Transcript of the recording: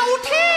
โอ